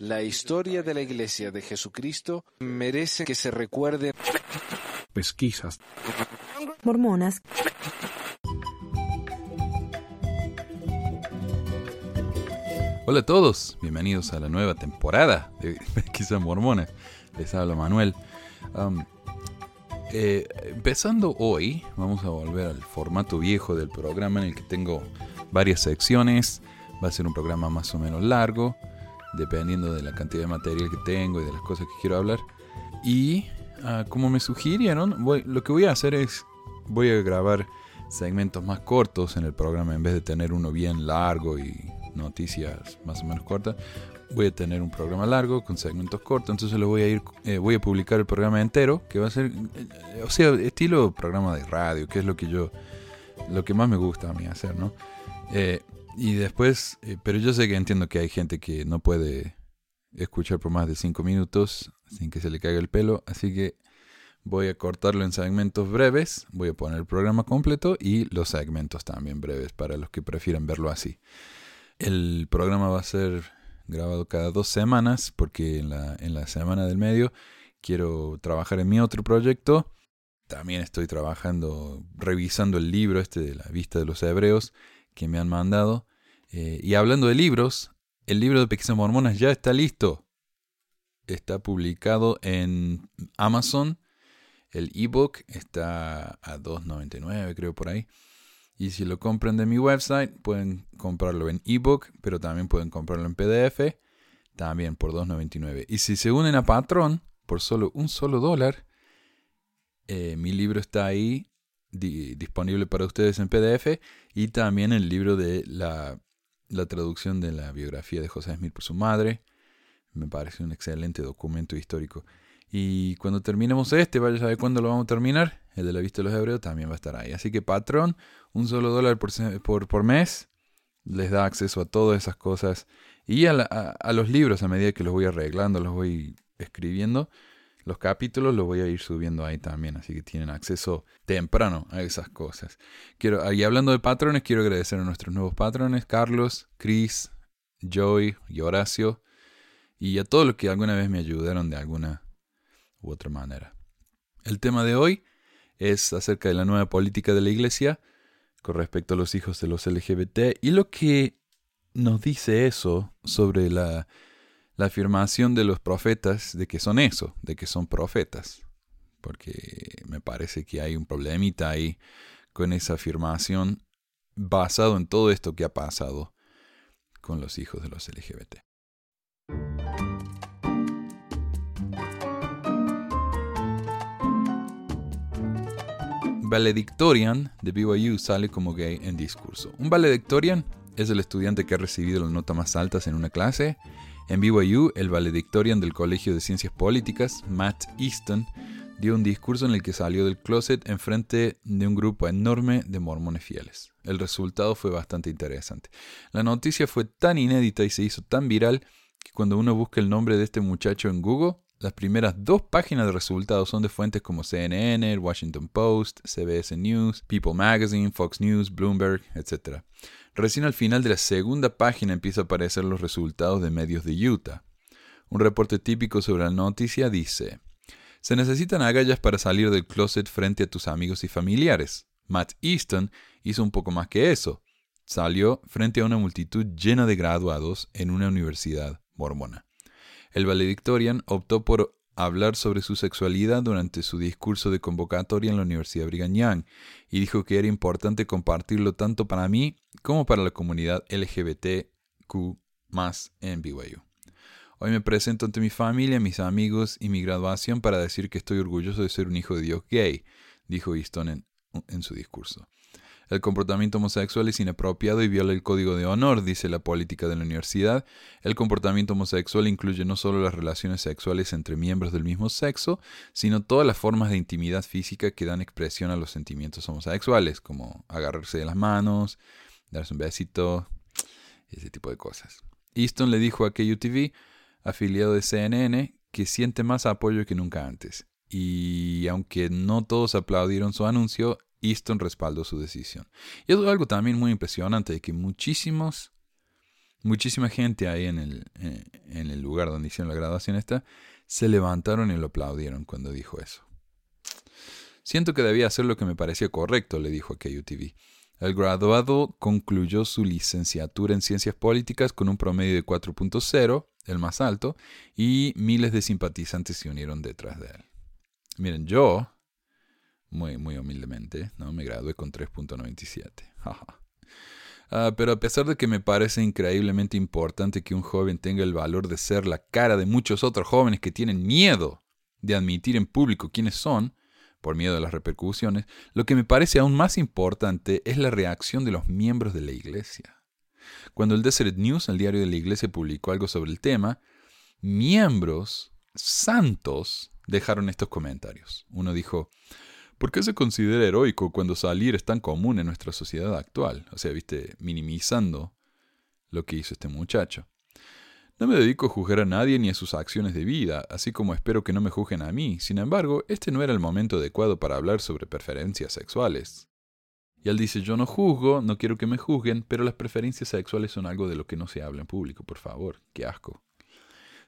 La historia de la Iglesia de Jesucristo merece que se recuerde. Pesquisas. Mormonas. Hola a todos, bienvenidos a la nueva temporada de Pesquisas Mormonas. Les habla Manuel. Um, eh, empezando hoy, vamos a volver al formato viejo del programa en el que tengo varias secciones. Va a ser un programa más o menos largo, dependiendo de la cantidad de material que tengo y de las cosas que quiero hablar. Y ah, como me sugirieron, lo que voy a hacer es, voy a grabar segmentos más cortos en el programa en vez de tener uno bien largo y noticias más o menos cortas. Voy a tener un programa largo con segmentos cortos, entonces lo voy a ir, eh, voy a publicar el programa entero, que va a ser, eh, o sea, estilo programa de radio, que es lo que yo, lo que más me gusta a mí hacer, ¿no? Eh, y después, pero yo sé que entiendo que hay gente que no puede escuchar por más de 5 minutos sin que se le caiga el pelo, así que voy a cortarlo en segmentos breves, voy a poner el programa completo y los segmentos también breves para los que prefieran verlo así. El programa va a ser grabado cada dos semanas porque en la, en la semana del medio quiero trabajar en mi otro proyecto. También estoy trabajando, revisando el libro este de la vista de los hebreos que me han mandado. Eh, y hablando de libros, el libro de Pequeñas Mormonas ya está listo. Está publicado en Amazon. El ebook está a 2.99 creo por ahí. Y si lo compran de mi website, pueden comprarlo en ebook, pero también pueden comprarlo en PDF, también por $2.99. Y si se unen a Patreon por solo un solo dólar, eh, mi libro está ahí disponible para ustedes en PDF y también el libro de la, la traducción de la biografía de José Smith por su madre. Me parece un excelente documento histórico. Y cuando terminemos este, vaya a saber cuándo lo vamos a terminar. El de la vista de los hebreos también va a estar ahí. Así que Patreon, un solo dólar por, por, por mes, les da acceso a todas esas cosas. Y a, a, los libros, a medida que los voy arreglando, los voy escribiendo, los capítulos los voy a ir subiendo ahí también. Así que tienen acceso temprano a esas cosas. Quiero, y hablando de patrones, quiero agradecer a nuestros nuevos patrones, Carlos, Chris, Joy y Horacio. Y a todos los que alguna vez me ayudaron de alguna u otra manera. El tema de hoy es acerca de la nueva política de la Iglesia con respecto a los hijos de los LGBT y lo que nos dice eso sobre la, la afirmación de los profetas de que son eso, de que son profetas. Porque me parece que hay un problemita ahí con esa afirmación basado en todo esto que ha pasado con los hijos de los LGBT. valedictorian de BYU sale como gay en discurso. Un valedictorian es el estudiante que ha recibido las notas más altas en una clase. En BYU, el valedictorian del Colegio de Ciencias Políticas, Matt Easton, dio un discurso en el que salió del closet en frente de un grupo enorme de mormones fieles. El resultado fue bastante interesante. La noticia fue tan inédita y se hizo tan viral que cuando uno busca el nombre de este muchacho en Google, las primeras dos páginas de resultados son de fuentes como CNN, el Washington Post, CBS News, People Magazine, Fox News, Bloomberg, etc. Recién al final de la segunda página empieza a aparecer los resultados de medios de Utah. Un reporte típico sobre la noticia dice, se necesitan agallas para salir del closet frente a tus amigos y familiares. Matt Easton hizo un poco más que eso. Salió frente a una multitud llena de graduados en una universidad mormona. El valedictorian optó por hablar sobre su sexualidad durante su discurso de convocatoria en la Universidad Brigham Young y dijo que era importante compartirlo tanto para mí como para la comunidad LGBTQ en BYU. Hoy me presento ante mi familia, mis amigos y mi graduación para decir que estoy orgulloso de ser un hijo de Dios gay, dijo Easton en su discurso. El comportamiento homosexual es inapropiado y viola el código de honor, dice la política de la universidad. El comportamiento homosexual incluye no solo las relaciones sexuales entre miembros del mismo sexo, sino todas las formas de intimidad física que dan expresión a los sentimientos homosexuales, como agarrarse de las manos, darse un besito, ese tipo de cosas. Easton le dijo a KUTV, afiliado de CNN, que siente más apoyo que nunca antes. Y aunque no todos aplaudieron su anuncio, Easton respaldó su decisión. Y es algo también muy impresionante de que muchísimos muchísima gente ahí en el, eh, en el lugar donde hicieron la graduación esta, se levantaron y lo aplaudieron cuando dijo eso. Siento que debía hacer lo que me parecía correcto, le dijo a KUTV. El graduado concluyó su licenciatura en Ciencias Políticas con un promedio de 4.0, el más alto, y miles de simpatizantes se unieron detrás de él. Miren, yo, muy, muy humildemente, ¿no? me gradué con 3.97. Ah, pero a pesar de que me parece increíblemente importante que un joven tenga el valor de ser la cara de muchos otros jóvenes que tienen miedo de admitir en público quiénes son, por miedo a las repercusiones, lo que me parece aún más importante es la reacción de los miembros de la iglesia. Cuando el Desert News, el diario de la iglesia, publicó algo sobre el tema, miembros santos dejaron estos comentarios. Uno dijo, ¿por qué se considera heroico cuando salir es tan común en nuestra sociedad actual? O sea, viste, minimizando lo que hizo este muchacho. No me dedico a juzgar a nadie ni a sus acciones de vida, así como espero que no me juzguen a mí. Sin embargo, este no era el momento adecuado para hablar sobre preferencias sexuales. Y él dice, yo no juzgo, no quiero que me juzguen, pero las preferencias sexuales son algo de lo que no se habla en público, por favor, qué asco.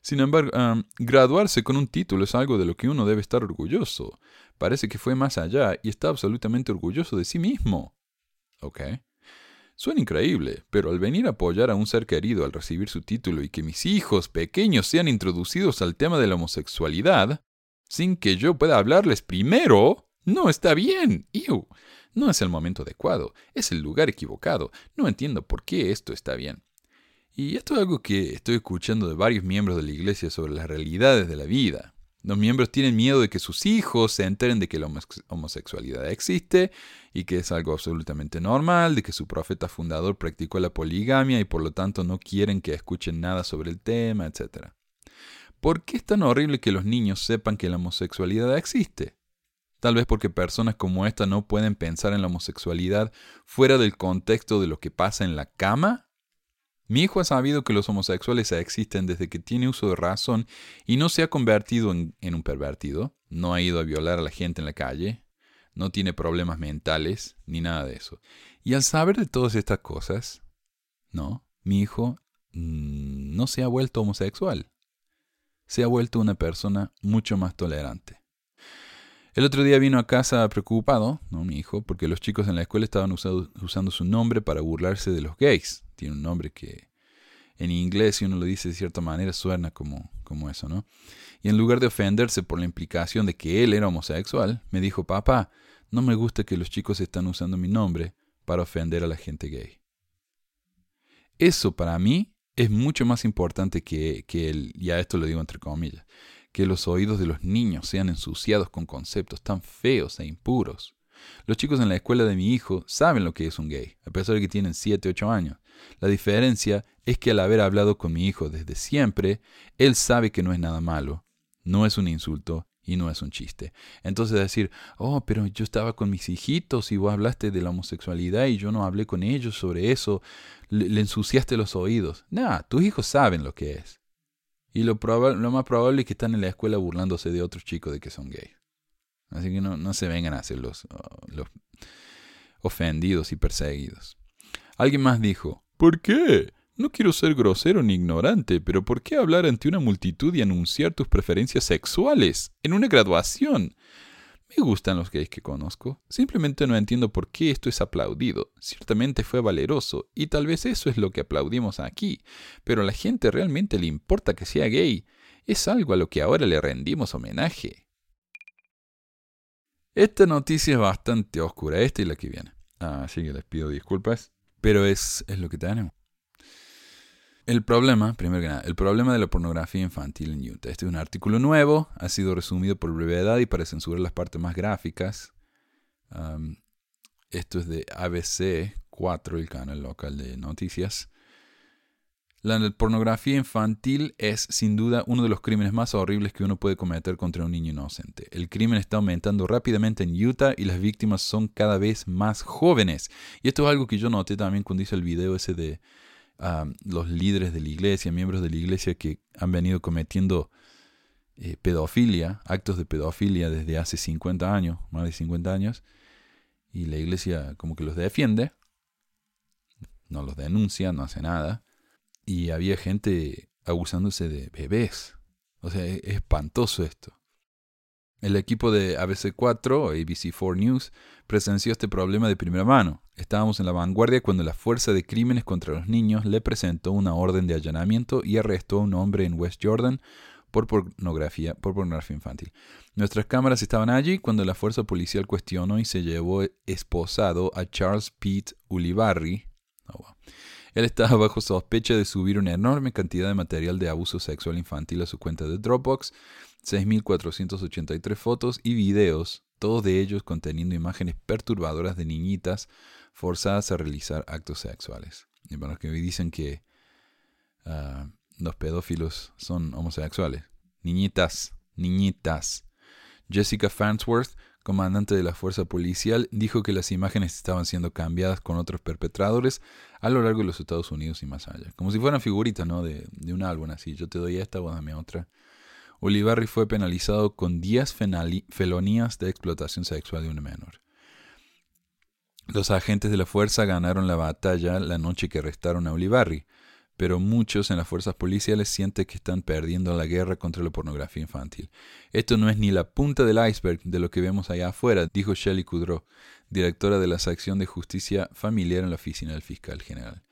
Sin embargo, graduarse con un título es algo de lo que uno debe estar orgulloso. Parece que fue más allá y está absolutamente orgulloso de sí mismo. ¿Ok? Suena increíble, pero al venir a apoyar a un ser querido al recibir su título y que mis hijos pequeños sean introducidos al tema de la homosexualidad, sin que yo pueda hablarles primero, no está bien. Iu. No es el momento adecuado, es el lugar equivocado. No entiendo por qué esto está bien. Y esto es algo que estoy escuchando de varios miembros de la iglesia sobre las realidades de la vida. Los miembros tienen miedo de que sus hijos se enteren de que la homosexualidad existe y que es algo absolutamente normal, de que su profeta fundador practicó la poligamia y por lo tanto no quieren que escuchen nada sobre el tema, etc. ¿Por qué es tan horrible que los niños sepan que la homosexualidad existe? Tal vez porque personas como esta no pueden pensar en la homosexualidad fuera del contexto de lo que pasa en la cama mi hijo ha sabido que los homosexuales existen desde que tiene uso de razón y no se ha convertido en, un pervertido, no ha ido a violar a la gente en la calle, no tiene problemas mentales, ni nada de eso. Y al saber de todas estas cosas, no, mi hijo mm, no se ha vuelto homosexual, se ha vuelto una persona mucho más tolerante. El otro día vino a casa preocupado, ¿no? mi hijo, porque los chicos en la escuela estaban usando su nombre para burlarse de los gays tiene un nombre que en inglés, si uno lo dice de cierta manera, suena como, como eso, ¿no? Y en lugar de ofenderse por la implicación de que él era homosexual, me dijo, papá, no me gusta que los chicos están usando mi nombre para ofender a la gente gay. Eso para mí es mucho más importante que, que el, ya esto lo digo entre comillas, que los oídos de los niños sean ensuciados con conceptos tan feos e impuros. Los chicos en la escuela de mi hijo saben lo que es un gay, a pesar de que tienen 7, 8 años. La diferencia es que al haber hablado con mi hijo desde siempre, él sabe que no es nada malo, no es un insulto y no es un chiste. Entonces decir, oh, pero yo estaba con mis hijitos y vos hablaste de la homosexualidad y yo no hablé con ellos sobre eso, le, ensuciaste los oídos. Nah, tus hijos saben lo que es. Y lo, lo más probable es que están en la escuela burlándose de otros chicos de que son gays. Así que no, no se vengan a hacer los, los ofendidos y perseguidos. Alguien más dijo, ¿Por qué? No quiero ser grosero ni ignorante, pero ¿por qué hablar ante una multitud y anunciar tus preferencias sexuales en una graduación? Me gustan los gays que conozco. Simplemente no entiendo por qué esto es aplaudido. Ciertamente fue valeroso, y tal vez eso es lo que aplaudimos aquí. Pero a la gente realmente le importa que sea gay. Es algo a lo que ahora le rendimos homenaje. Esta noticia es bastante oscura, esta y la que viene. Así que les pido disculpas. Pero es, es lo que tenemos. El problema, primero que nada, el problema de la pornografía infantil en Utah. Este es un artículo nuevo, ha sido resumido por brevedad y para censurar las partes más gráficas. esto es de ABC 4, el canal local de noticias. La pornografía infantil es sin duda uno de los crímenes más horribles que uno puede cometer contra un niño inocente. El crimen está aumentando rápidamente en Utah y las víctimas son cada vez más jóvenes. Y esto es algo que yo noté también cuando hice el video ese de ah, los líderes de la iglesia, miembros de la iglesia que han venido cometiendo eh, pedofilia, actos de pedofilia desde hace 50 años, más de 50 años. Y la iglesia como que los defiende, no los denuncia, no hace nada y había gente abusándose de bebés. O sea, es espantoso esto. El equipo de ABC4, ABC4 News, presenció este problema de primera mano. Estábamos en la vanguardia cuando la Fuerza de Crímenes contra los Niños le presentó una orden de allanamiento y arrestó a un hombre en West Jordan por pornografía, por pornografía infantil. Nuestras cámaras estaban allí cuando la fuerza policial cuestionó y se llevó esposado a Charles Pete Ulibarri. Oh, Él estaba bajo sospecha de subir una enorme cantidad de material de abuso sexual infantil a su cuenta de Dropbox 6.483 fotos y videos, todos de ellos conteniendo imágenes perturbadoras de niñitas forzadas a realizar actos sexuales. Y para los que dicen que ah, los pedófilos son homosexuales. Niñitas, niñitas. Jessica Farnsworth, comandante de la fuerza policial, dijo que las imágenes estaban siendo cambiadas con otros perpetradores a lo largo de los Estados Unidos y más allá. Como si fueran figuritas, ¿no? De, de un álbum así. Yo te doy esta, vos dame otra. Olivarri fue penalizado con 10 felonías de explotación sexual de un menor. Los agentes de la fuerza ganaron la batalla la noche que arrestaron a Olivarri, pero muchos en las fuerzas policiales sienten que están perdiendo la guerra contra la pornografía infantil. Esto no es ni la punta del iceberg de lo que vemos allá afuera, dijo Shelley Kudrow, directora de la sección de justicia familiar en la oficina del fiscal general.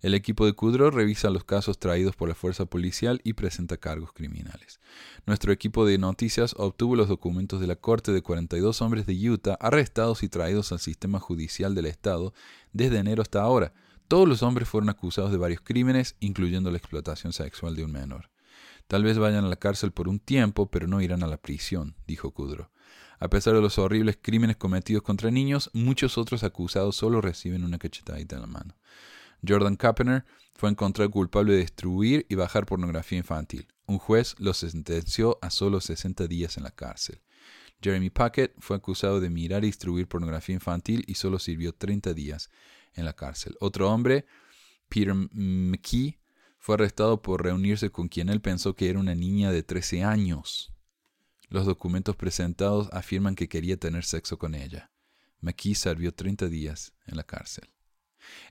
El equipo de Kudrow revisa los casos traídos por la fuerza policial y presenta cargos criminales. Nuestro equipo de noticias obtuvo los documentos de la corte de 42 hombres de Utah arrestados y traídos al sistema judicial del estado desde enero hasta ahora. Todos los hombres fueron acusados de varios crímenes, incluyendo la explotación sexual de un menor. Tal vez vayan a la cárcel por un tiempo, pero no irán a la prisión, dijo Kudrow. A pesar de los horribles crímenes cometidos contra niños, muchos otros acusados solo reciben una cachetadita en la mano. Jordan Kappener fue encontrado culpable de distribuir y bajar pornografía infantil. Un juez lo sentenció a solo 60 días en la cárcel. Jeremy Packett fue acusado de mirar y distribuir pornografía infantil y solo sirvió 30 días en la cárcel. Otro hombre, Peter McKee, fue arrestado por reunirse con quien él pensó que era una niña de 13 años. Los documentos presentados afirman que quería tener sexo con ella. McKee sirvió 30 días en la cárcel.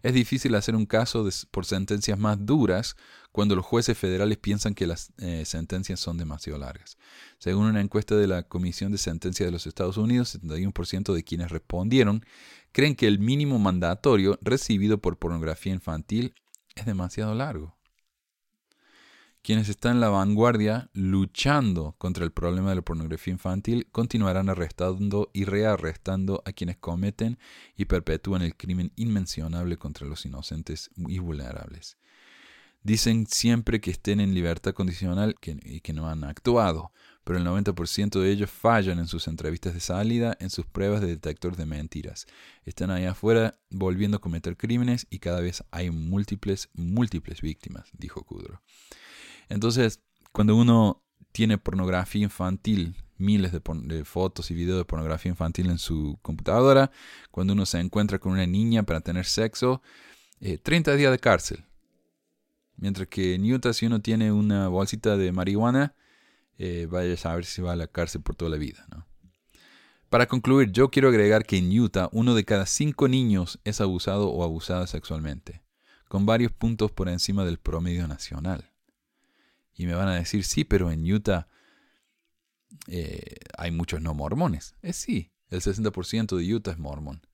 Es difícil hacer un caso por sentencias más duras cuando los jueces federales piensan que las eh, sentencias son demasiado largas. Según una encuesta de la Comisión de Sentencias de los Estados Unidos, 71% de quienes respondieron creen que el mínimo mandatorio recibido por pornografía infantil es demasiado largo quienes están en la vanguardia luchando contra el problema de la pornografía infantil continuarán arrestando y rearrestando a quienes cometen y perpetúan el crimen inmencionable contra los inocentes y vulnerables. Dicen siempre que estén en libertad condicional y que no han actuado, pero el 90% de ellos fallan en sus entrevistas de salida, en sus pruebas de detector de mentiras. Están ahí afuera volviendo a cometer crímenes y cada vez hay múltiples, múltiples víctimas, dijo Kudrow. Entonces, cuando uno tiene pornografía infantil, miles de, fotos y videos de pornografía infantil en su computadora, cuando uno se encuentra con una niña para tener sexo, 30 eh, días de cárcel. Mientras que en Utah, si uno tiene una bolsita de marihuana, eh, vaya a saber si va a la cárcel por toda la vida. Para concluir, yo quiero agregar que en Utah uno de cada cinco niños es abusado o abusada sexualmente, con varios puntos por encima del promedio nacional. Y me van a decir, sí, pero en Utah eh, hay muchos no mormones. Es sí, el 60% de Utah es mormón.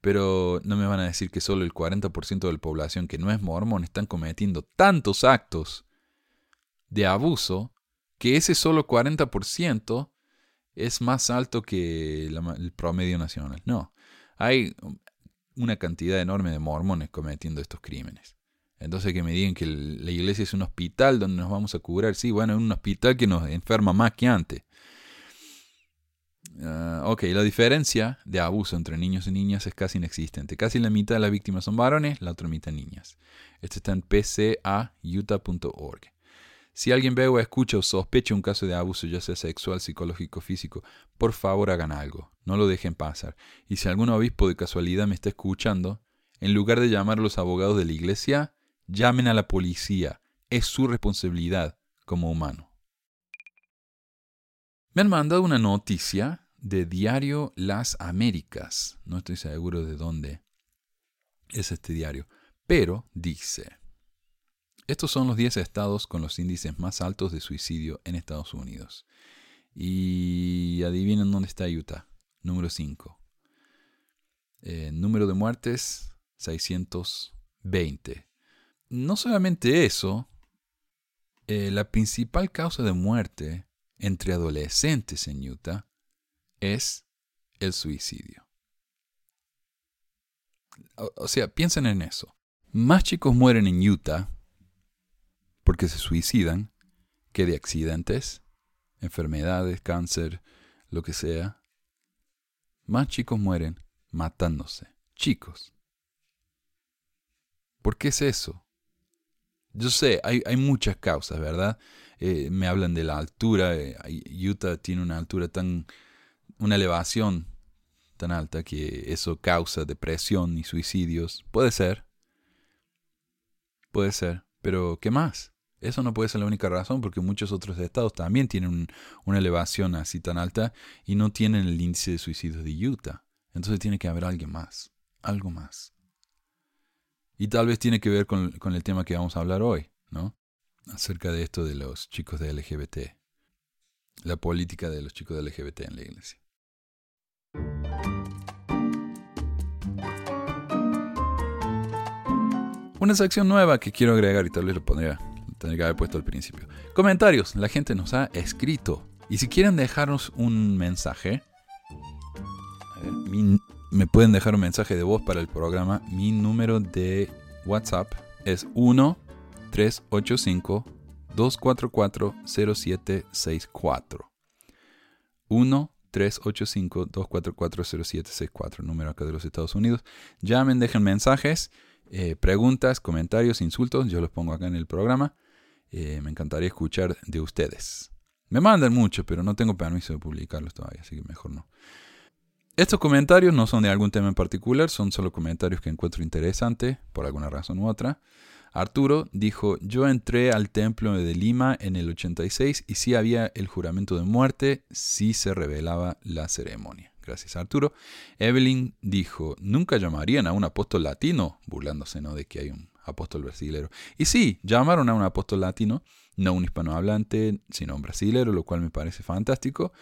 Pero no me van a decir que solo el 40% de la población que no es mormón están cometiendo tantos actos de abuso que ese solo 40% es más alto que el promedio nacional. No, hay una cantidad enorme de mormones cometiendo estos crímenes. Entonces que me digan que la iglesia es un hospital donde nos vamos a curar. Sí, bueno, es un hospital que nos enferma más que antes. Ah, ok, la diferencia de abuso entre niños y niñas es casi inexistente. Casi la mitad de las víctimas son varones, la otra mitad niñas. Esto está en pcautah.org. Si alguien ve o escucha o sospecha un caso de abuso, ya sea sexual, psicológico físico, por favor hagan algo. No lo dejen pasar. Y si algún obispo de casualidad me está escuchando, en lugar de llamar a los abogados de la iglesia, Llamen a la policía. Es su responsabilidad como humano. Me han mandado una noticia de Diario Las Américas. No estoy seguro de dónde es este diario. Pero dice, Estos son los 10 estados con los índices más altos de suicidio en Estados Unidos. Y adivinen dónde está Utah. Número 5. Eh, número de muertes, 620. No solamente eso, eh, la principal causa de muerte entre adolescentes en Utah es el suicidio. O, sea, piensen en eso. Más chicos mueren en Utah porque se suicidan que de accidentes, enfermedades, cáncer, lo que sea. Más chicos mueren matándose. Chicos. ¿Por qué es eso? Yo sé, hay, muchas causas, ¿verdad? Eh, me hablan de la altura. Eh, Utah tiene una altura tan, una elevación tan alta que eso causa depresión y suicidios. Puede ser. Puede ser. Pero, ¿qué más? Eso no puede ser la única razón porque muchos otros estados también tienen una elevación así tan alta y no tienen el índice de suicidios de Utah. Entonces tiene que haber alguien más. Algo más. Y tal vez tiene que ver con, con el tema que vamos a hablar hoy, ¿no? Acerca de esto de los chicos de LGBT. La política de los chicos de LGBT en la iglesia. Una sección nueva que quiero agregar y tal vez lo pondría, tendría que haber puesto al principio. Comentarios. La gente nos ha escrito. Y si quieren dejarnos un mensaje, me pueden dejar un mensaje de voz para el programa. Mi número de WhatsApp es 1 385 244 0764. 1 385-244-0764, número acá de los Estados Unidos. Llamen, dejen mensajes, eh, preguntas, comentarios, insultos, yo los pongo acá en el programa. Eh, me encantaría escuchar de ustedes. Me mandan mucho, pero no tengo permiso de publicarlos todavía, así que mejor no. Estos comentarios no son de algún tema en particular, son solo comentarios que encuentro interesantes por alguna razón u otra. Arturo dijo, yo entré al templo de Lima en el 86 y sí había el juramento de muerte, sí se revelaba la ceremonia. Gracias Arturo. Evelyn dijo, nunca llamarían a un apóstol latino, burlándose ¿no? de que hay un apóstol brasilero. Y sí, llamaron a un apóstol latino, no un hispanohablante, sino un brasilero, lo cual me parece fantástico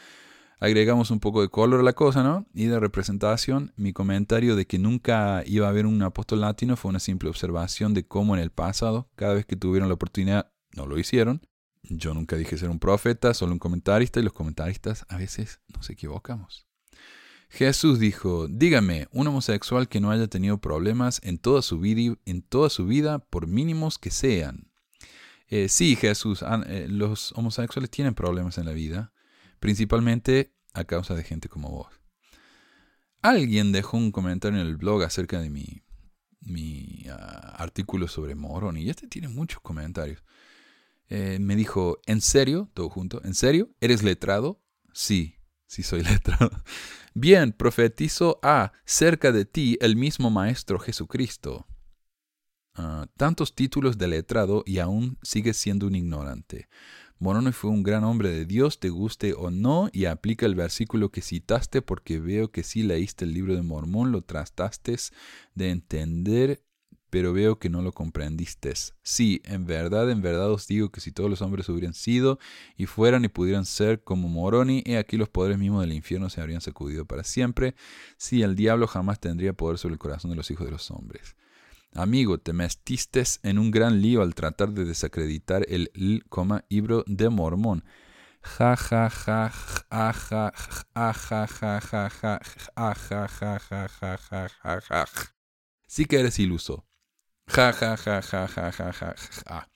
agregamos un poco de color a la cosa, ¿no? Y de representación, mi comentario de que nunca iba a haber un apóstol latino fue una simple observación de cómo en el pasado, cada vez que tuvieron la oportunidad, no lo hicieron. Yo nunca dije ser un profeta, solo un comentarista, y los comentaristas a veces nos equivocamos. Jesús dijo, dígame, un homosexual que no haya tenido problemas en toda su vida, en toda su vida por mínimos que sean. Eh, sí, Jesús, eh, los homosexuales tienen problemas en la vida, principalmente a causa de gente como vos. Alguien dejó un comentario en el blog acerca de mi, mi ah, artículo sobre Morón y este tiene muchos comentarios. Eh, me dijo, ¿en serio? Todo junto, ¿en serio? ¿Eres letrado? Sí, sí soy letrado. Bien, profetizo a cerca de ti el mismo Maestro Jesucristo. Ah, tantos títulos de letrado y aún sigues siendo un ignorante. Moroni fue un gran hombre de Dios, te guste o no, y aplica el versículo que citaste porque veo que sí leíste el libro de Mormón, lo trataste de entender, pero veo que no lo comprendiste. Sí, en verdad, en verdad os digo que si todos los hombres hubieran sido y fueran y pudieran ser como Moroni, he aquí los poderes mismos del infierno se habrían sacudido para siempre. Sí, el diablo jamás tendría poder sobre el corazón de los hijos de los hombres. Amigo, te metiste en un gran lío al tratar de desacreditar el l, libro de Mormón. Ja ja ja ja ja ja ja ja ja ja ja ja ja ja ja ja ja Sí que eres iluso. Ja ja ja ja ja ja ja ja.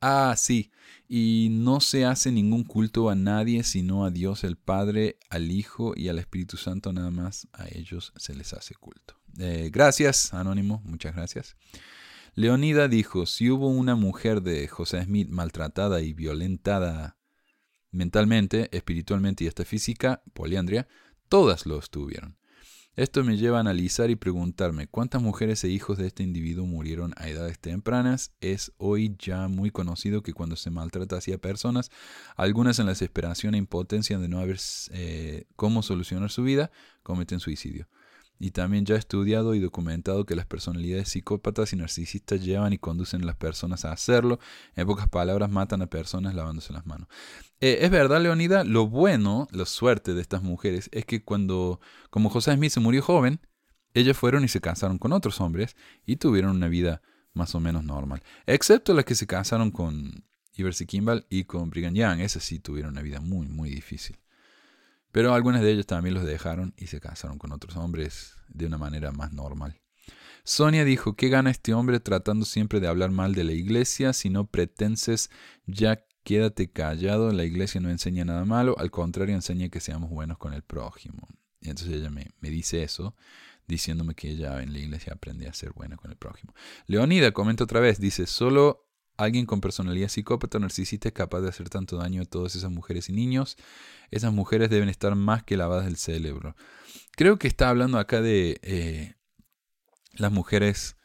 Ah, sí. Y no se hace ningún culto a nadie sino a Dios el Padre, al Hijo y al Espíritu Santo nada más. A ellos se les hace culto. Eh, gracias, Anónimo, muchas gracias. Leonida dijo, si hubo una mujer de José Smith maltratada y violentada mentalmente, espiritualmente y hasta física, poliandria, todas lo estuvieron. Esto me lleva a analizar y preguntarme cuántas mujeres e hijos de este individuo murieron a edades tempranas. Es hoy ya muy conocido que cuando se maltrata hacia personas, algunas en la desesperación e impotencia de no haber eh, cómo solucionar su vida, cometen suicidio. Y también ya he estudiado y documentado que las personalidades psicópatas y narcisistas llevan y conducen a las personas a hacerlo. En pocas palabras, matan a personas lavándose las manos. Eh, es verdad, Leonida, lo bueno, la suerte de estas mujeres es que cuando, como José Smith se murió joven, ellas fueron y se casaron con otros hombres y tuvieron una vida más o menos normal. Excepto las que se casaron con Iversi Kimball y con Brigham Young. Esas sí tuvieron una vida muy, muy difícil. Pero algunas de ellos también los dejaron y se casaron con otros hombres de una manera más normal. Sonia dijo, ¿qué gana este hombre tratando siempre de hablar mal de la iglesia? Si no pretenses, ya quédate callado, la iglesia no enseña nada malo, al contrario enseña que seamos buenos con el prójimo. Y entonces ella me, me dice eso, diciéndome que ella en la iglesia aprende a ser buena con el prójimo. Leonida comenta otra vez, dice, solo Alguien con personalidad psicópata o narcisista es capaz de hacer tanto daño a todas esas mujeres y niños. Esas mujeres deben estar más que lavadas del cerebro. Creo que está hablando acá de eh, las mujeres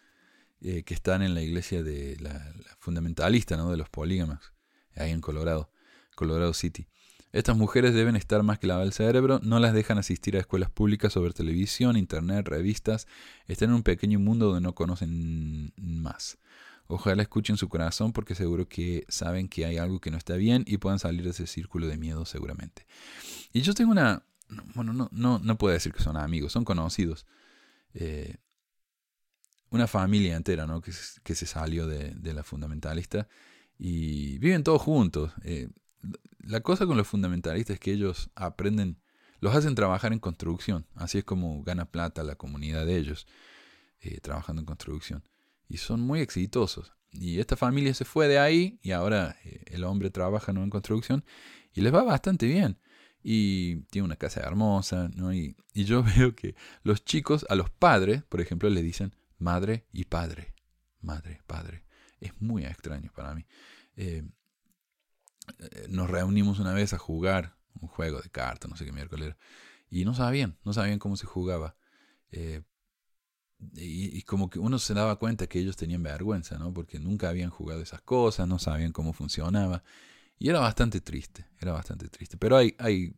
eh, que están en la iglesia de la, fundamentalista, ¿no? de los polígamas, ahí en Colorado, Colorado City. Estas mujeres deben estar más que lavadas del cerebro, no las dejan asistir a escuelas públicas ver televisión, internet, revistas, están en un pequeño mundo donde no conocen más. Ojalá escuchen su corazón porque seguro que saben que hay algo que no está bien y puedan salir de ese círculo de miedo seguramente. Y yo tengo una, bueno, no, no, no puedo decir que son amigos, son conocidos. Eh, una familia entera, ¿no? Que, se salió de, de, la fundamentalista y viven todos juntos. Eh, la cosa con los fundamentalistas es que ellos aprenden, los hacen trabajar en construcción. Así es como gana plata la comunidad de ellos, eh, trabajando en construcción y son muy exitosos. Y esta familia se fue de ahí y ahora eh, el hombre trabaja en construcción y les va bastante bien. Y tiene una casa hermosa, ¿no? Y, yo veo que los chicos, a los padres, por ejemplo, le dicen madre y padre. Madre, padre. Es muy extraño para mí. Eh, eh, nos reunimos una vez a jugar un juego de cartas, no sé qué miércoles era. Y no sabían, no sabían cómo se jugaba y, como que uno se daba cuenta que ellos tenían vergüenza, ¿no? Porque nunca habían jugado esas cosas, no sabían cómo funcionaba. Y era bastante triste, era bastante triste. Pero hay, hay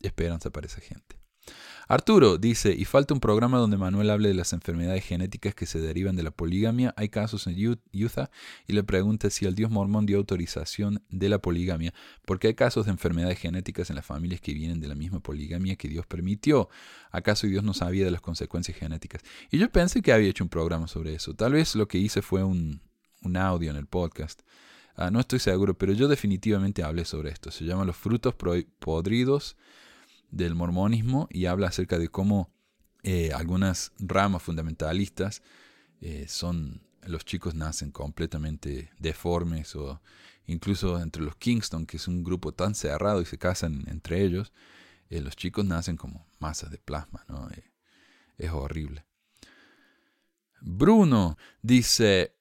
esperanza para esa gente. Arturo dice, y falta un programa donde Manuel hable de las enfermedades genéticas que se derivan de la poligamia. Hay casos en Utah y le pregunta si el dios mormón dio autorización de la poligamia, porque hay casos de enfermedades genéticas en las familias que vienen de la misma poligamia que Dios permitió. ¿Acaso Dios no sabía de las consecuencias genéticas? Y yo pensé que había hecho un programa sobre eso. Tal vez lo que hice fue un, audio en el podcast. Ah, no estoy seguro, pero yo definitivamente hablé sobre esto. Se llama Los frutos podridos del mormonismo y habla acerca de cómo eh, algunas ramas fundamentalistas eh, son los chicos nacen completamente deformes o incluso entre los Kingston, que es un grupo tan cerrado y se casan entre ellos, eh, los chicos nacen como masas de plasma, ¿no? es horrible. Bruno dice,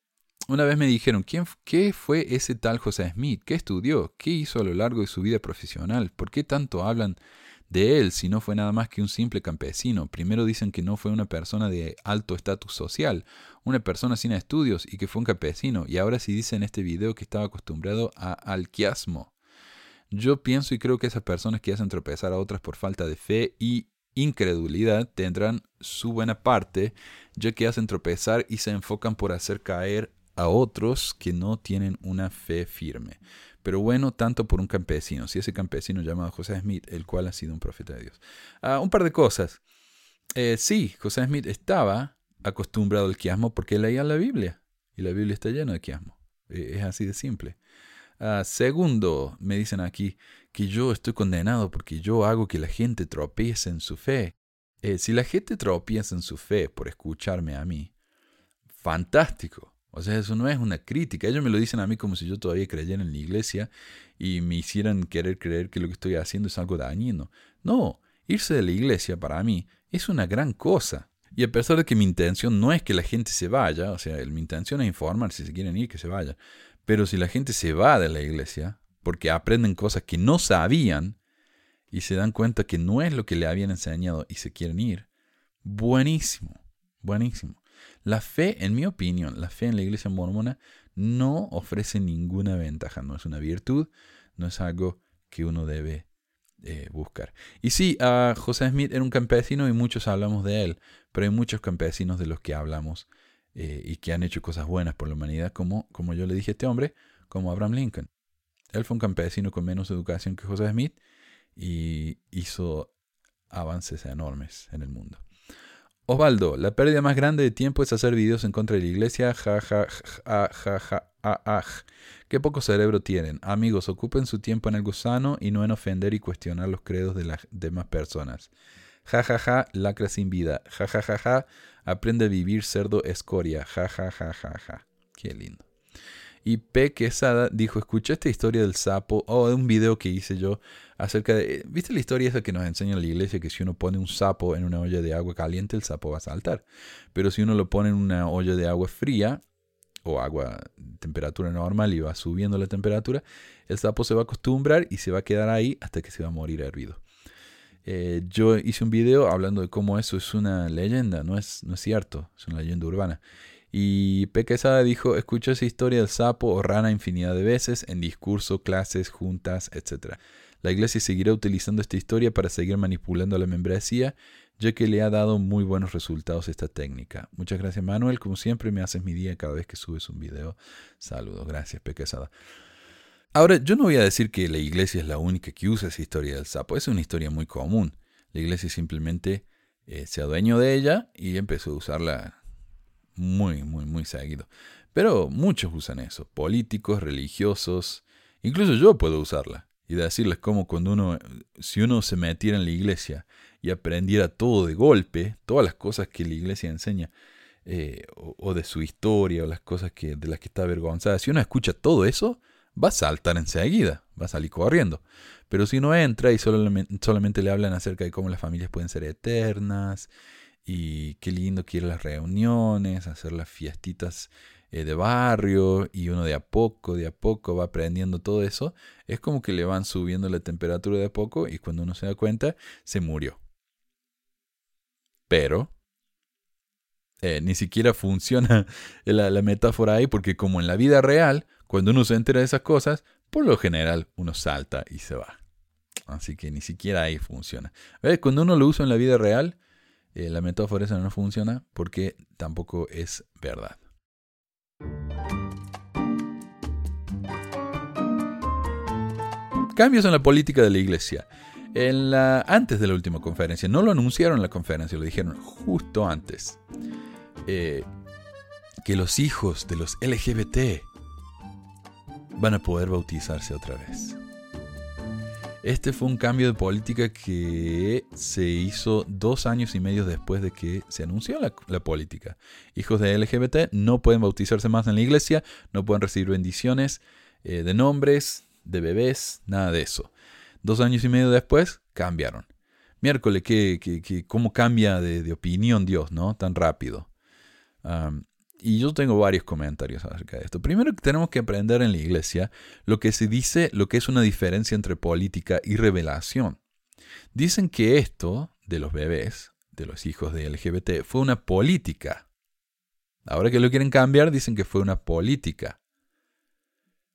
una vez me dijeron, ¿quién, ¿qué fue ese tal José Smith? ¿Qué estudió? ¿Qué hizo a lo largo de su vida profesional? ¿Por qué tanto hablan de él si no fue nada más que un simple campesino. Primero dicen que no fue una persona de alto estatus social, una persona sin estudios y que fue un campesino, y ahora sí dicen en este video que estaba acostumbrado a alquiasmo. Yo pienso y creo que esas personas que hacen tropezar a otras por falta de fe y incredulidad tendrán su buena parte, ya que hacen tropezar y se enfocan por hacer caer a otros que no tienen una fe firme pero bueno tanto por un campesino, si ese campesino llamado José Smith, el cual ha sido un profeta de Dios. Ah, un par de cosas. Eh, sí, José Smith estaba acostumbrado al quiasmo porque leía la Biblia, y la Biblia está llena de quiasmo. Eh, es así de simple. Ah, segundo, me dicen aquí que yo estoy condenado porque yo hago que la gente tropiece en su fe. Eh, si la gente tropieza en su fe por escucharme a mí, fantástico. O sea, eso no es una crítica. Ellos me lo dicen a mí como si yo todavía creyera en la iglesia y me hicieran querer creer que lo que estoy haciendo es algo dañino. No, irse de la iglesia para mí es una gran cosa. Y a pesar de que mi intención no es que la gente se vaya, o sea, mi intención es informar si se quieren ir, que se vayan. Pero si la gente se va de la iglesia porque aprenden cosas que no sabían y se dan cuenta que no es lo que le habían enseñado y se quieren ir, buenísimo, buenísimo. La fe, en mi opinión, la fe en la iglesia mormona no ofrece ninguna ventaja, no es una virtud, no es algo que uno debe eh, buscar. Y sí, a José Smith era un campesino y muchos hablamos de él, pero hay muchos campesinos de los que hablamos eh, y que han hecho cosas buenas por la humanidad, como, como yo le dije a este hombre, como Abraham Lincoln. Él fue un campesino con menos educación que José Smith y hizo avances enormes en el mundo. Osvaldo, la pérdida más grande de tiempo es hacer videos en contra de la iglesia. Ja, ja, ja, ja, ja, ah, ah. Qué poco cerebro tienen. Amigos, ocupen su tiempo en algo sano y no en ofender y cuestionar los credos de las demás personas. Ja, ja, ja, lacra sin vida. Ja, ja, ja, ja, aprende a vivir cerdo escoria. Ja, ja, ja, ja, ja. Qué lindo. Y P. Quesada dijo, escuché esta historia del sapo, o de un video que hice yo acerca de... ¿Viste la historia esa que nos enseña la iglesia? Que si uno pone un sapo en una olla de agua caliente, el sapo va a saltar. Pero si uno lo pone en una olla de agua fría, o agua temperatura normal y va subiendo la temperatura, el sapo se va a acostumbrar y se va a quedar ahí hasta que se va a morir hervido. Eh, yo hice un video hablando de cómo eso es una leyenda, no es, no es cierto, es una leyenda urbana. Y Pequesada dijo, escuché esa historia del sapo o rana infinidad de veces en discurso, clases, juntas, etc. La iglesia seguirá utilizando esta historia para seguir manipulando la membresía, ya que le ha dado muy buenos resultados esta técnica. Muchas gracias Manuel, como siempre me haces mi día cada vez que subes un video. Saludos, gracias Pequesada. Ahora, yo no voy a decir que la iglesia es la única que usa esa historia del sapo, es una historia muy común. La iglesia simplemente eh, se adueñó de ella y empezó a usarla muy, muy, muy seguido. Pero muchos usan eso, políticos, religiosos, incluso yo puedo usarla y decirles cómo cuando uno, si uno se metiera en la iglesia y aprendiera todo de golpe, todas las cosas que la iglesia enseña, eh, o, de su historia, o las cosas que, de las que está avergonzada, si uno escucha todo eso, va a saltar enseguida, va a salir corriendo. Pero si uno entra y solamente le hablan acerca de cómo las familias pueden ser eternas, y qué lindo que ir a las reuniones, hacer las fiestitas eh, de barrio y uno de a poco, de a poco va aprendiendo todo eso, es como que le van subiendo la temperatura de a poco y cuando uno se da cuenta, se murió. Pero eh, ni siquiera funciona la, la, metáfora ahí porque como en la vida real, cuando uno se entera de esas cosas, por lo general uno salta y se va. Así que ni siquiera ahí funciona. Cuando uno lo usa en la vida real, eh, la metáfora esa no funciona porque tampoco es verdad. Cambios en la política de la iglesia. Antes de la última conferencia, no lo anunciaron en la conferencia, lo dijeron justo antes. Eh, que los hijos de los LGBT van a poder bautizarse otra vez. Este fue un cambio de política que se hizo dos años y medio después de que se anunció la, política. Hijos de LGBT no pueden bautizarse más en la iglesia, no pueden recibir bendiciones eh, de nombres, de bebés, nada de eso. Dos años y medio después cambiaron. Miércoles, ¿qué, cómo cambia de, opinión Dios, ¿no? Tan rápido. Y yo tengo varios comentarios acerca de esto. Primero que tenemos que aprender en la iglesia lo que se dice, lo que es una diferencia entre política y revelación. Dicen que esto de los bebés, de los hijos de LGBT, fue una política. Ahora que lo quieren cambiar, dicen que fue una política.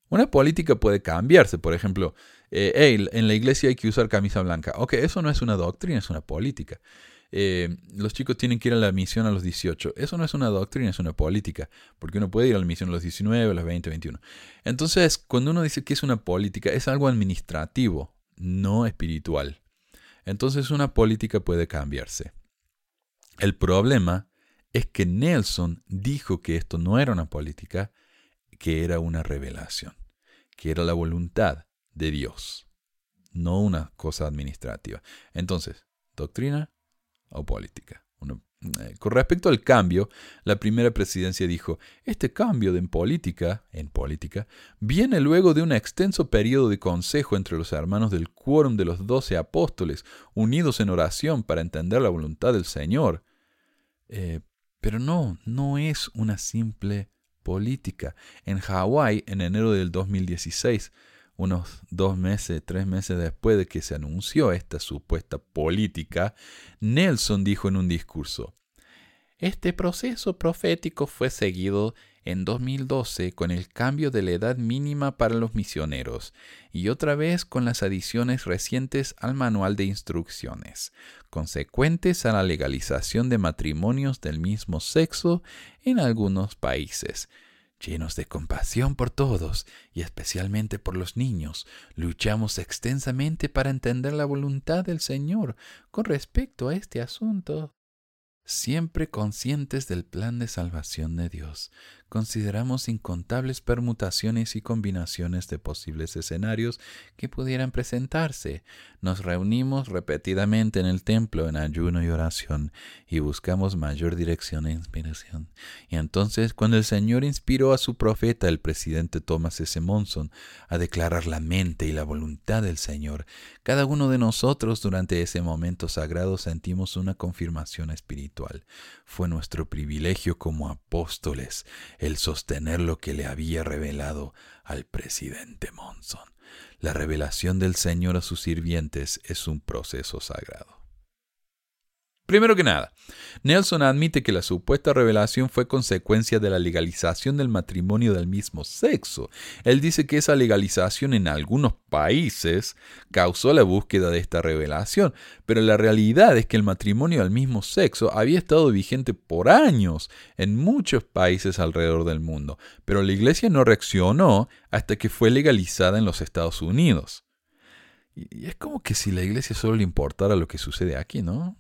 Una política puede cambiarse. Por ejemplo, eh, en la iglesia hay que usar camisa blanca. Ok, eso no es una doctrina, es una política. Eh, los chicos tienen que ir a la misión a los 18. Eso no es una doctrina, es una política, porque uno puede ir a la misión a los 19, a los 20, 21. Entonces, cuando uno dice que es una política, es algo administrativo, no espiritual. Entonces, una política puede cambiarse. El problema es que Nelson dijo que esto no era una política, que era una revelación, que era la voluntad de Dios, no una cosa administrativa. Entonces, doctrina o política. Eh, con respecto al cambio, la primera presidencia dijo, este cambio en política, en política, viene luego de un extenso periodo de consejo entre los hermanos del quórum de los doce apóstoles, unidos en oración para entender la voluntad del Señor. Eh, pero no, no es una simple política. En Hawái, en enero del 2016, unos dos meses, tres meses después de que se anunció esta supuesta política, Nelson dijo en un discurso, este proceso profético fue seguido en 2012 con el cambio de la edad mínima para los misioneros y otra vez con las adiciones recientes al manual de instrucciones, consecuentes a la legalización de matrimonios del mismo sexo en algunos países. Llenos de compasión por todos y especialmente por los niños, luchamos extensamente para entender la voluntad del Señor con respecto a este asunto. Siempre conscientes del plan de salvación de Dios, consideramos incontables permutaciones y combinaciones de posibles escenarios que pudieran presentarse. Nos reunimos repetidamente en el templo en ayuno y oración y buscamos mayor dirección e inspiración. Y entonces, cuando el Señor inspiró a su profeta, el presidente Thomas S. Monson, a declarar la mente y la voluntad del Señor, cada uno de nosotros durante ese momento sagrado sentimos una confirmación espiritual. Fue nuestro privilegio como apóstoles el sostener lo que le había revelado al presidente Monson. La revelación del Señor a sus sirvientes es un proceso sagrado. Primero que nada, Nelson admite que la supuesta revelación fue consecuencia de la legalización del matrimonio del mismo sexo. Él dice que esa legalización en algunos países causó la búsqueda de esta revelación, pero la realidad es que el matrimonio del mismo sexo había estado vigente por años en muchos países alrededor del mundo, pero la iglesia no reaccionó hasta que fue legalizada en los Estados Unidos. Y es como que si la iglesia solo le importara lo que sucede aquí, ¿no?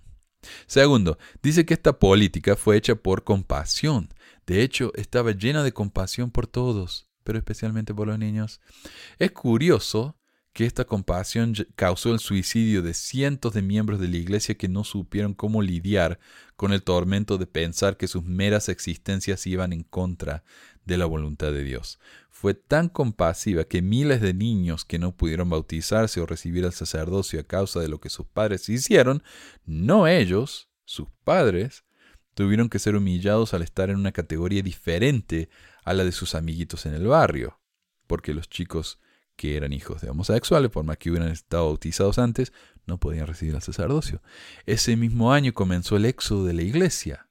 Segundo, dice que esta política fue hecha por compasión. De hecho, estaba llena de compasión por todos, pero especialmente por los niños. Es curioso que esta compasión causó el suicidio de cientos de miembros de la iglesia que no supieron cómo lidiar con el tormento de pensar que sus meras existencias iban en contra de la voluntad de Dios. Fue tan compasiva que miles de niños que no pudieron bautizarse o recibir el sacerdocio a causa de lo que sus padres hicieron, no ellos, sus padres, tuvieron que ser humillados al estar en una categoría diferente a la de sus amiguitos en el barrio, porque los chicos que eran hijos de homosexuales, por más que hubieran estado bautizados antes, no podían recibir el sacerdocio. Ese mismo año comenzó el éxodo de la iglesia,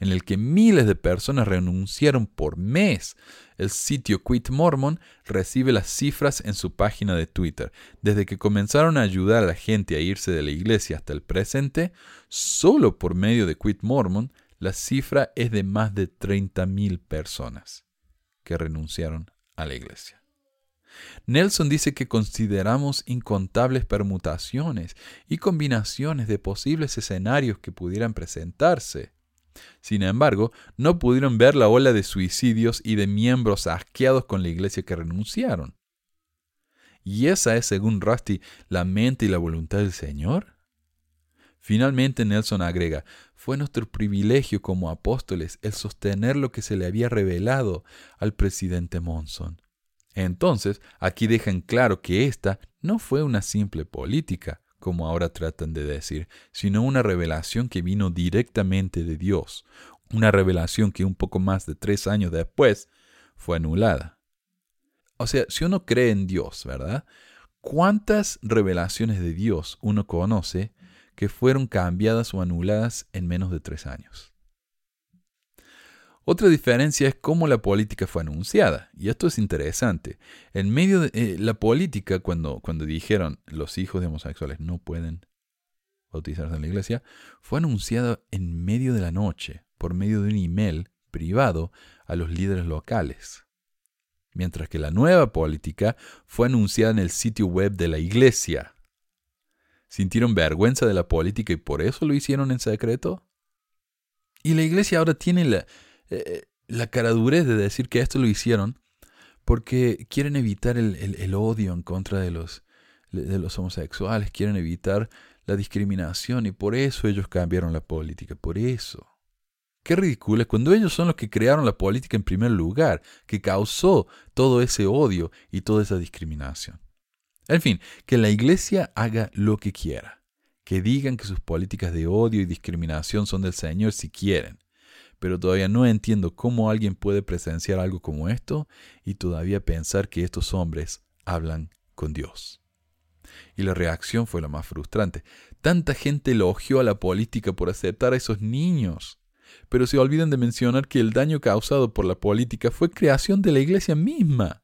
en el que miles de personas renunciaron por mes. El sitio Quit Mormon recibe las cifras en su página de Twitter. Desde que comenzaron a ayudar a la gente a irse de la iglesia hasta el presente, solo por medio de Quit Mormon, la cifra es de más de 30.000 personas que renunciaron a la iglesia. Nelson dice que consideramos incontables permutaciones y combinaciones de posibles escenarios que pudieran presentarse. Sin embargo, no pudieron ver la ola de suicidios y de miembros asqueados con la iglesia que renunciaron. ¿Y esa es, según Rusty, la mente y la voluntad del Señor? Finalmente Nelson agrega, fue nuestro privilegio como apóstoles el sostener lo que se le había revelado al presidente Monson. Entonces, aquí dejan claro que esta no fue una simple política, como ahora tratan de decir, sino una revelación que vino directamente de Dios, una revelación que un poco más de tres años después fue anulada. O sea, si uno cree en Dios, ¿verdad? ¿Cuántas revelaciones de Dios uno conoce que fueron cambiadas o anuladas en menos de tres años? Otra diferencia es cómo la política fue anunciada, y esto es interesante. En medio de eh, la política, cuando, cuando dijeron los hijos de homosexuales no pueden bautizarse en la iglesia, fue anunciada en medio de la noche, por medio de un email privado a los líderes locales. Mientras que la nueva política fue anunciada en el sitio web de la iglesia. ¿Sintieron vergüenza de la política y por eso lo hicieron en secreto? Y la iglesia ahora tiene la, eh, la caradurez de decir que esto lo hicieron porque quieren evitar el, odio en contra de los, de los homosexuales, quieren evitar la discriminación y por eso ellos cambiaron la política, por eso. Qué ridículo es cuando ellos son los que crearon la política en primer lugar, que causó todo ese odio y toda esa discriminación. En fin, que la iglesia haga lo que quiera, que digan que sus políticas de odio y discriminación son del Señor si quieren, pero todavía no entiendo cómo alguien puede presenciar algo como esto y todavía pensar que estos hombres hablan con Dios. Y la reacción fue la más frustrante. Tanta gente elogió a la política por aceptar a esos niños. pero se olvidan de mencionar que el daño causado por la política fue creación de la iglesia misma.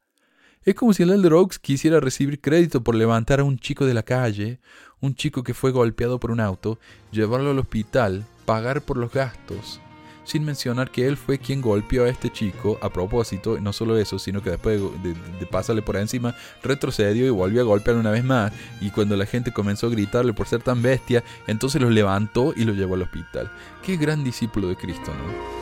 Es como si el Elder Oaks quisiera recibir crédito por levantar a un chico de la calle, un chico que fue golpeado por un auto, llevarlo al hospital, pagar por los gastos, sin mencionar que él fue quien golpeó a este chico a propósito, no solo eso, sino que después de, de, pasarle por encima, retrocedió y volvió a golpear una vez más, y cuando la gente comenzó a gritarle por ser tan bestia, entonces lo levantó y lo llevó al hospital. Qué gran discípulo de Cristo, ¿no?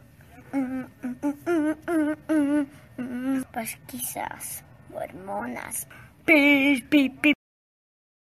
Pues quizás hormonas.